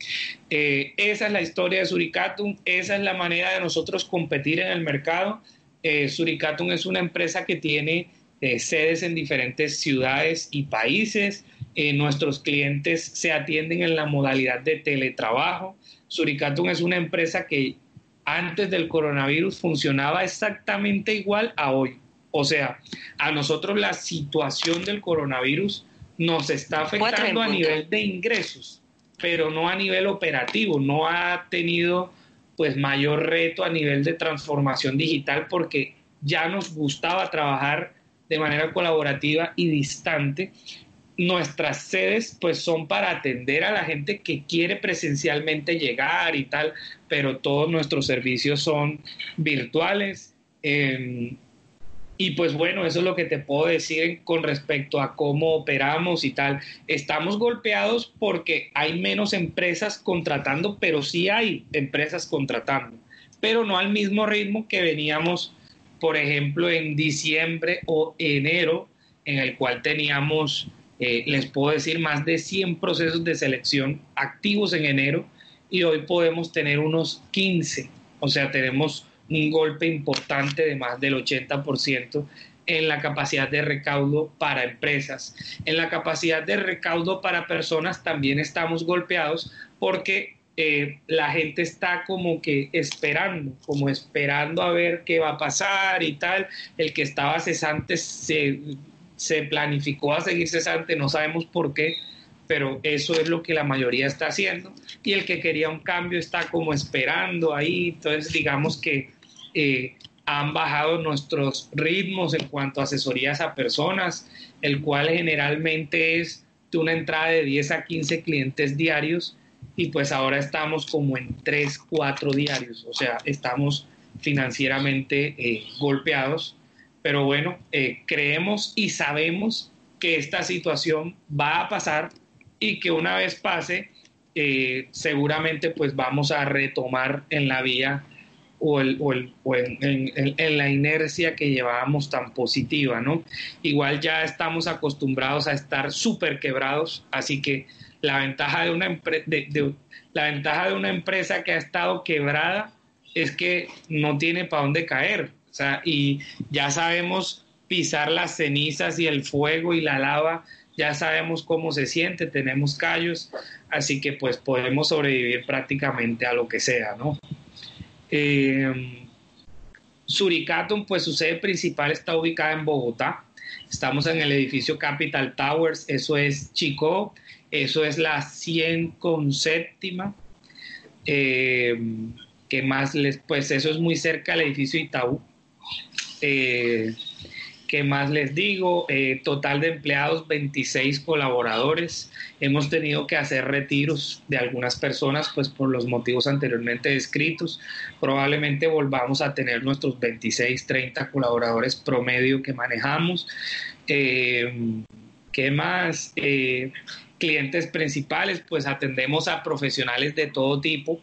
Eh, esa es la historia de Suricatum, esa es la manera de nosotros competir en el mercado. Eh, Suricatum es una empresa que tiene eh, sedes en diferentes ciudades y países. Eh, nuestros clientes se atienden en la modalidad de teletrabajo. Suricatum es una empresa que antes del coronavirus funcionaba exactamente igual a hoy. O sea, a nosotros la situación del coronavirus nos está afectando a nivel de ingresos, pero no a nivel operativo. No ha tenido pues mayor reto a nivel de transformación digital porque ya nos gustaba trabajar de manera colaborativa y distante. Nuestras sedes pues son para atender a la gente que quiere presencialmente llegar y tal, pero todos nuestros servicios son virtuales. Em, y pues bueno, eso es lo que te puedo decir con respecto a cómo operamos y tal. Estamos golpeados porque hay menos empresas contratando, pero sí hay empresas contratando, pero no al mismo ritmo que veníamos por ejemplo, en diciembre o enero, en el cual teníamos, eh, les puedo decir, más de 100 procesos de selección activos en enero y hoy podemos tener unos 15, o sea, tenemos un golpe importante de más del 80% en la capacidad de recaudo para empresas. En la capacidad de recaudo para personas también estamos golpeados porque eh, la gente está como que esperando, como esperando a ver qué va a pasar y tal. El que estaba cesante se, se planificó a seguir cesante, no sabemos por qué, pero eso es lo que la mayoría está haciendo. Y el que quería un cambio está como esperando ahí. Entonces, digamos que eh, han bajado nuestros ritmos en cuanto a asesorías a personas, el cual generalmente es de una entrada de 10 a 15 clientes diarios y pues ahora estamos como en 3, 4 diarios, o sea, estamos financieramente eh, golpeados, pero bueno, eh, creemos y sabemos que esta situación va a pasar y que una vez pase, eh, seguramente pues vamos a retomar en la vía o, el, o, el, en, la inercia que llevábamos tan positiva, ¿no? Igual ya estamos acostumbrados a estar súper quebrados, así que la ventaja de una, la ventaja de una empresa que ha estado quebrada es que no tiene para dónde caer. Sea, y ya sabemos pisar las cenizas y el fuego y la lava, ya sabemos cómo se siente, tenemos callos, así que pues podemos sobrevivir prácticamente a lo que sea, ¿no? Eh, Suricatum, pues su sede principal está ubicada en Bogotá. Estamos en el edificio Capital Towers, eso es Chico, eso es la 100 con séptima. Eh, que más les, pues eso es muy cerca del edificio Itaú. Eh, ¿Qué más les digo? Eh, total de empleados, 26 colaboradores. Hemos tenido que hacer retiros de algunas personas, pues por los motivos anteriormente descritos. Probablemente volvamos a tener nuestros 26, 30 colaboradores promedio que manejamos. Eh, ¿Qué más? Clientes principales, pues atendemos a profesionales de todo tipo.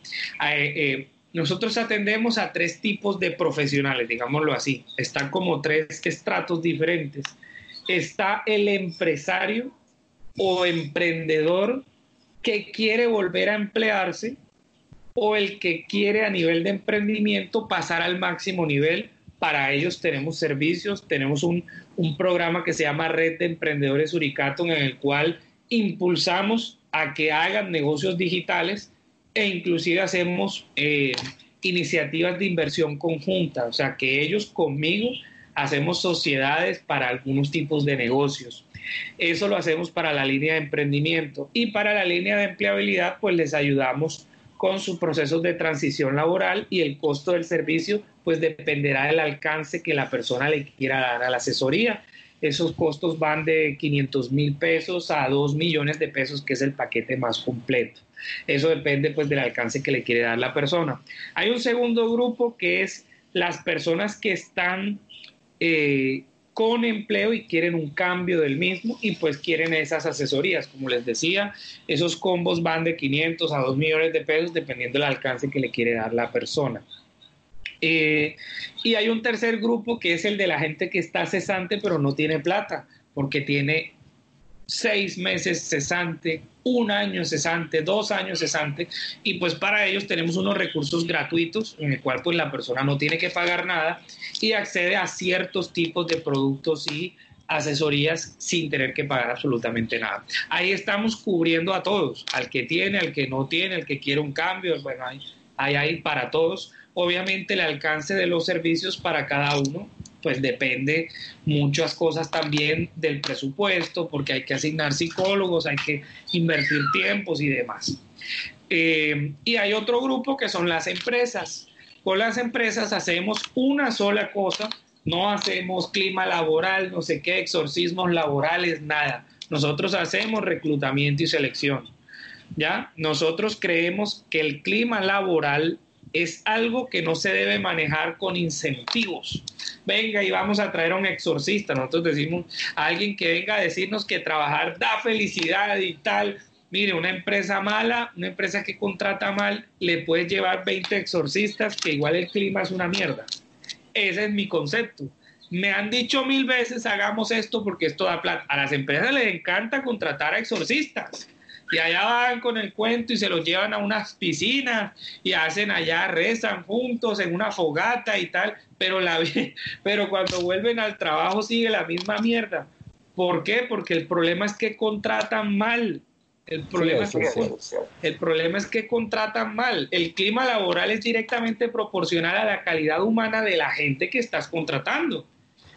Nosotros atendemos a tres tipos de profesionales, digámoslo así. Están como tres estratos diferentes. Está el empresario o emprendedor que quiere volver a emplearse o el que quiere a nivel de emprendimiento pasar al máximo nivel. Para ellos tenemos servicios, tenemos un, programa que se llama Red de Emprendedores Uricaton en el cual impulsamos a que hagan negocios digitales e inclusive hacemos eh, iniciativas de inversión conjunta, o sea que ellos conmigo hacemos sociedades para algunos tipos de negocios. Eso lo hacemos para la línea de emprendimiento y para la línea de empleabilidad pues les ayudamos con sus procesos de transición laboral y el costo del servicio pues dependerá del alcance que la persona le quiera dar a la asesoría. Esos costos van de 500 mil pesos a 2 millones de pesos, que es el paquete más completo. Eso depende pues del alcance que le quiere dar la persona. Hay un segundo grupo que es las personas que están eh, con empleo y quieren un cambio del mismo y pues quieren esas asesorías. Como les decía, esos combos van de 500 a 2 millones de pesos dependiendo del alcance que le quiere dar la persona. Eh, y hay un tercer grupo que es el de la gente que está cesante pero no tiene plata porque tiene seis meses cesante, un año cesante, dos años cesante, y pues para ellos tenemos unos recursos gratuitos en el cual pues la persona no tiene que pagar nada y accede a ciertos tipos de productos y asesorías sin tener que pagar absolutamente nada. Ahí estamos cubriendo a todos, al que tiene, al que no tiene, al que quiere un cambio, bueno, hay, hay para todos. Obviamente el alcance de los servicios para cada uno pues depende muchas cosas también del presupuesto, porque hay que asignar psicólogos, hay que invertir tiempos y demás. Eh, y hay otro grupo que son las empresas. Con las empresas hacemos una sola cosa, no hacemos clima laboral, no sé qué, exorcismos laborales, nada. Nosotros hacemos reclutamiento y selección. ¿Ya? Nosotros creemos que el clima laboral es algo que no se debe manejar con incentivos. Venga y vamos a traer a un exorcista. Nosotros decimos a alguien que venga a decirnos que trabajar da felicidad y tal. Mire, una empresa mala, una empresa que contrata mal, le puede llevar 20 exorcistas, que igual el clima es una mierda. Ese es mi concepto. Me han dicho mil veces, hagamos esto porque esto da plata. A las empresas les encanta contratar a exorcistas y allá van con el cuento y se los llevan a unas piscinas y hacen allá, rezan juntos en una fogata y tal, pero, la, pero cuando vuelven al trabajo sigue la misma mierda. ¿Por qué? Porque el problema es que contratan mal. El problema, es que, el problema es que contratan mal. El clima laboral es directamente proporcional a la calidad humana de la gente que estás contratando.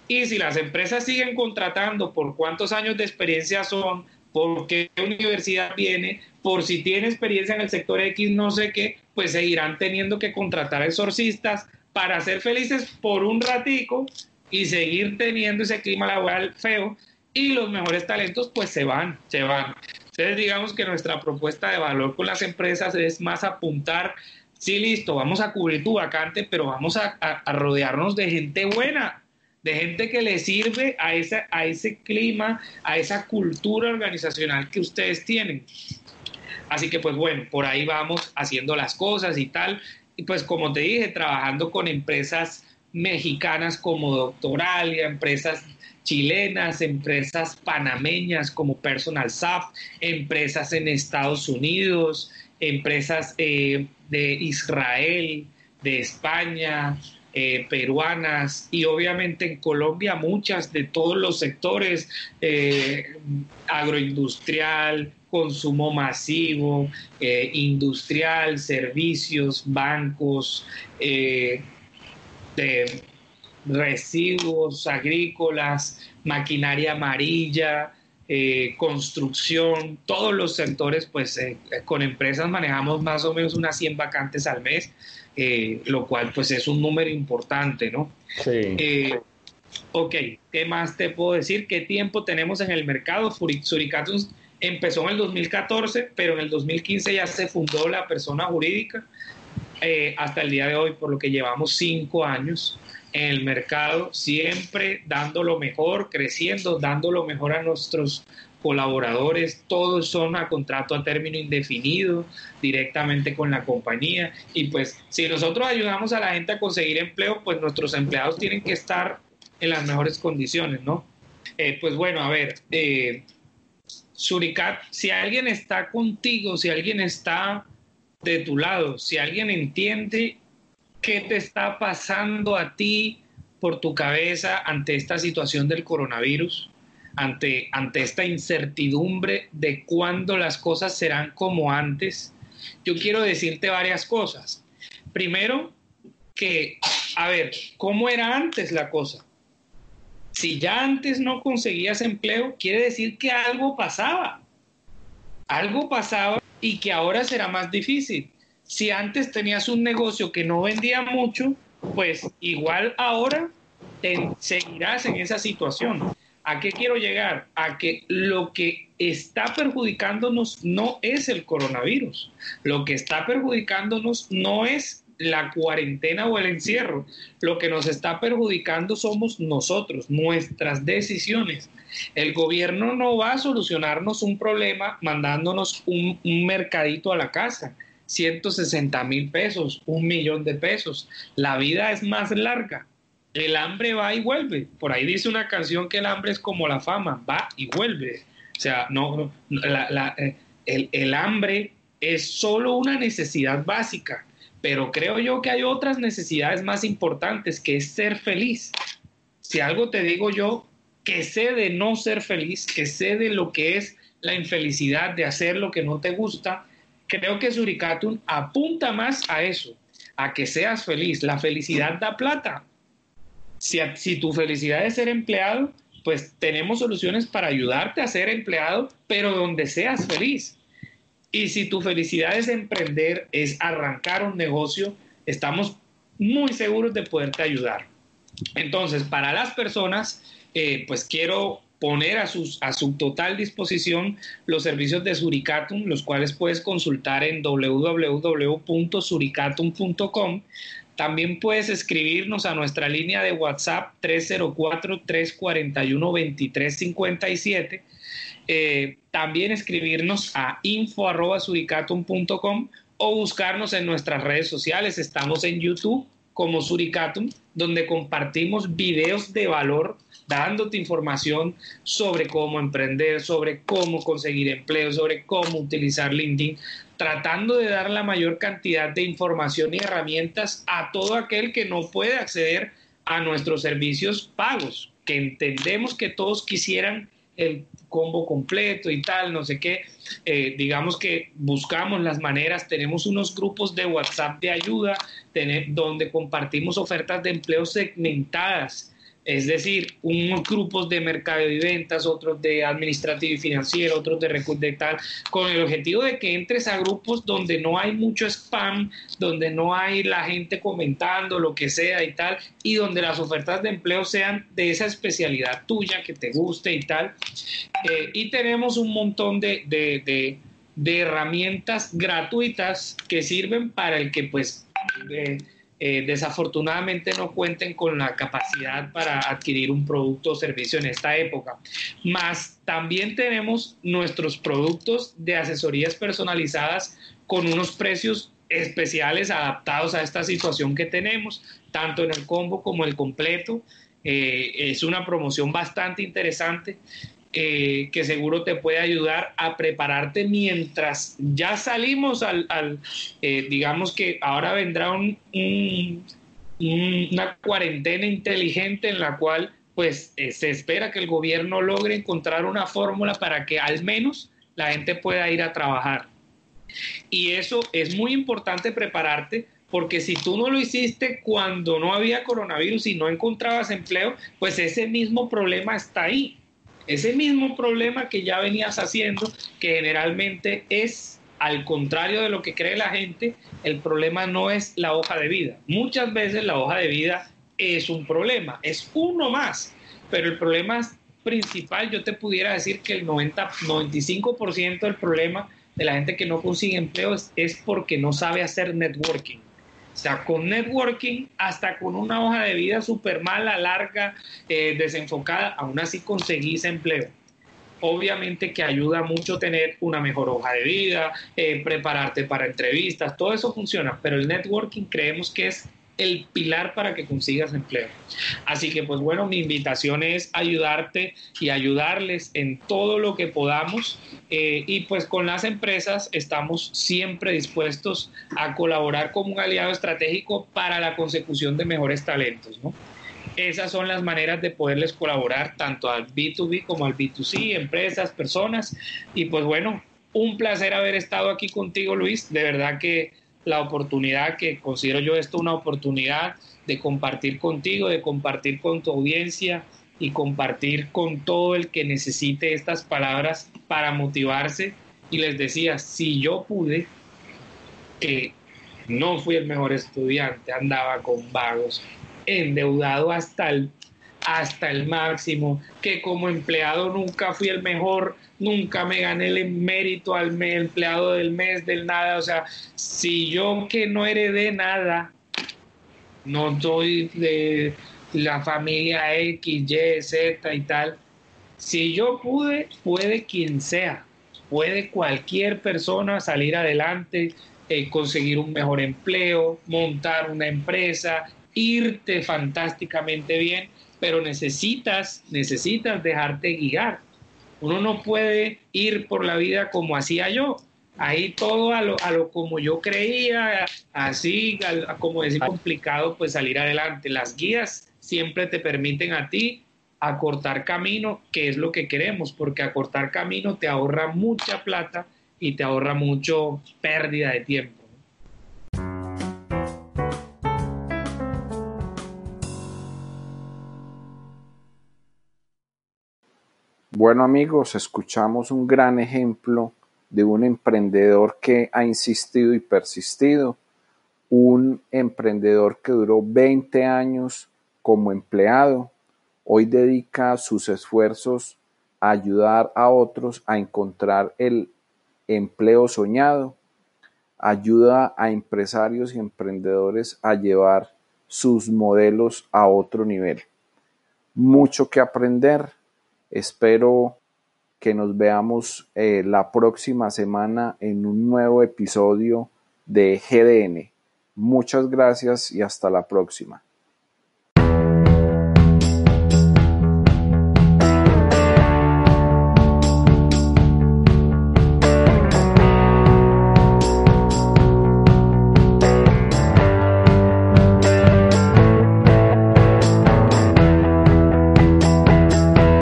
Y si las empresas siguen contratando por cuántos años de experiencia son, por qué universidad viene, por si tiene experiencia en el sector X, no sé qué, pues seguirán teniendo que contratar exorcistas para ser felices por un ratico y seguir teniendo ese clima laboral feo y los mejores talentos pues se van, se van. Entonces digamos que nuestra propuesta de valor con las empresas es más apuntar, sí listo, vamos a cubrir tu vacante, pero vamos a rodearnos de gente buena, de gente que le sirve a, esa, a ese clima, a esa cultura organizacional que ustedes tienen. Así que pues bueno, por ahí vamos haciendo las cosas y tal. Y pues como te dije, trabajando con empresas mexicanas como Doctoralia, empresas chilenas, empresas panameñas como Personal SAP, empresas en Estados Unidos, empresas eh, de Israel, de España, eh, peruanas y obviamente en Colombia muchas de todos los sectores eh, agroindustrial, consumo masivo, eh, industrial, servicios, bancos, residuos agrícolas, maquinaria amarilla, construcción, todos los sectores, pues con empresas manejamos más o menos unas 100 vacantes al mes. Eh, lo cual pues es un número importante, ¿no? Sí. Eh, ok, ¿qué más te puedo decir? ¿Qué tiempo tenemos en el mercado? Suricatus empezó en el 2014, pero en el 2015 ya se fundó la persona jurídica eh, hasta el día de hoy, por lo que llevamos cinco años en el mercado, siempre dando lo mejor, creciendo, dando lo mejor a nuestros colaboradores, todos son a contrato a término indefinido directamente con la compañía. Y pues si nosotros ayudamos a la gente a conseguir empleo, pues nuestros empleados tienen que estar en las mejores condiciones, ¿no? Eh, pues bueno, a ver, eh, Suricat, si alguien está contigo, si alguien está de tu lado, si alguien entiende qué te está pasando a ti por tu cabeza ante esta situación del coronavirus, ante, ante esta incertidumbre de cuándo las cosas serán como antes, yo quiero decirte varias cosas. Primero, que, a ver, ¿cómo era antes la cosa? Si ya antes no conseguías empleo, quiere decir que algo pasaba. Algo pasaba y que ahora será más difícil si antes tenías un negocio que no vendía mucho, pues igual ahora te seguirás en esa situación. ¿A qué quiero llegar? A que lo que está perjudicándonos no es el coronavirus. Lo que está perjudicándonos no es la cuarentena o el encierro. Lo que nos está perjudicando somos nosotros, nuestras decisiones. El gobierno no va a solucionarnos un problema mandándonos un, mercadito a la casa 160 mil pesos, un millón de pesos. La vida es más larga. El hambre va y vuelve. Por ahí dice una canción que el hambre es como la fama, va y vuelve. O sea, no, eh, el, el hambre es solo una necesidad básica, pero creo yo que hay otras necesidades más importantes, que es ser feliz. Si algo te digo yo, que sé de no ser feliz, que sé de lo que es la infelicidad de hacer lo que no te gusta, creo que Suricatum apunta más a eso, a que seas feliz. La felicidad da plata. Si, tu felicidad es ser empleado, pues tenemos soluciones para ayudarte a ser empleado, pero donde seas feliz. Y si tu felicidad es emprender, es arrancar un negocio, estamos muy seguros de poderte ayudar. Entonces, para las personas, eh, pues quiero poner a, sus, a su total disposición los servicios de Suricatum, los cuales puedes consultar en www.suricatum.com. También puedes escribirnos a nuestra línea de WhatsApp 304-341-2357. Eh, también escribirnos a info.suricatum.com o buscarnos en nuestras redes sociales. Estamos en YouTube como Suricatum, donde compartimos videos de valor, dándote información sobre cómo emprender, sobre cómo conseguir empleo, sobre cómo utilizar LinkedIn, tratando de dar la mayor cantidad de información y herramientas a todo aquel que no puede acceder a nuestros servicios pagos, que entendemos que todos quisieran el combo completo y tal, no sé qué. Eh, digamos que buscamos las maneras, tenemos unos grupos de WhatsApp de ayuda donde compartimos ofertas de empleo segmentadas es decir, unos grupos de mercado y ventas, otros de administrativo y financiero, otros de recursos de tal, con el objetivo de que entres a grupos donde no hay mucho spam, donde no hay la gente comentando lo que sea y tal, y donde las ofertas de empleo sean de esa especialidad tuya que te guste y tal. Eh, y tenemos un montón de, de, de, herramientas gratuitas que sirven para el que pues... Eh, eh, desafortunadamente no cuenten con la capacidad para adquirir un producto o servicio en esta época. Más también tenemos nuestros productos de asesorías personalizadas con unos precios especiales adaptados a esta situación que tenemos, tanto en el combo como el completo. Eh, es una promoción bastante interesante eh, que seguro te puede ayudar a prepararte mientras ya salimos al, eh, digamos que ahora vendrá un, una cuarentena inteligente en la cual pues eh, se espera que el gobierno logre encontrar una fórmula para que al menos la gente pueda ir a trabajar. Y eso es muy importante prepararte porque si tú no lo hiciste cuando no había coronavirus y no encontrabas empleo, pues ese mismo problema está ahí. Ese mismo problema que ya venías haciendo, que generalmente es al contrario de lo que cree la gente, el problema no es la hoja de vida. Muchas veces la hoja de vida es un problema, es uno más, pero el problema principal, yo te pudiera decir que el 90, 95% del problema de la gente que no consigue empleo es porque no sabe hacer networking. O sea, con networking, hasta con una hoja de vida súper mala, larga, eh, desenfocada, aún así conseguís empleo. Obviamente que ayuda mucho tener una mejor hoja de vida, eh, prepararte para entrevistas, todo eso funciona, pero el networking creemos que es el pilar para que consigas empleo. Así que pues bueno, mi invitación es ayudarte y ayudarles en todo lo que podamos eh, y pues con las empresas estamos siempre dispuestos a colaborar como un aliado estratégico para la consecución de mejores talentos. Esas son las maneras de poderles colaborar tanto al B2B como al B2C, empresas, personas. Y pues bueno, un placer haber estado aquí contigo, Luis. De verdad que la oportunidad, que considero yo esto una oportunidad de compartir contigo, de compartir con tu audiencia y compartir con todo el que necesite estas palabras para motivarse. Y les decía, si yo pude, que no fui el mejor estudiante, andaba con vagos, endeudado hasta el, hasta el máximo, que como empleado nunca fui el mejor, nunca me gané el mérito al empleado del mes, del nada. O sea, si yo que no heredé nada, no soy de la familia X, Y, Z y tal, si yo pude, puede quien sea, puede cualquier persona salir adelante, eh, conseguir un mejor empleo, montar una empresa, irte fantásticamente bien, pero necesitas, necesitas dejarte guiar. Uno no puede ir por la vida como hacía yo. Ahí todo a lo, a lo como yo creía, así, como decir, complicado, pues salir adelante. Las guías siempre te permiten a ti acortar camino, que es lo que queremos, porque acortar camino te ahorra mucha plata y te ahorra mucho pérdida de tiempo.
Bueno amigos, escuchamos un gran ejemplo de un emprendedor que ha insistido y persistido, un emprendedor que duró 20 años como empleado, hoy dedica sus esfuerzos a ayudar a otros a encontrar el empleo soñado, ayuda a empresarios y emprendedores a llevar sus modelos a otro nivel. Mucho que aprender Espero que nos veamos eh, la próxima semana en un nuevo episodio de GDN. Muchas gracias y hasta la próxima.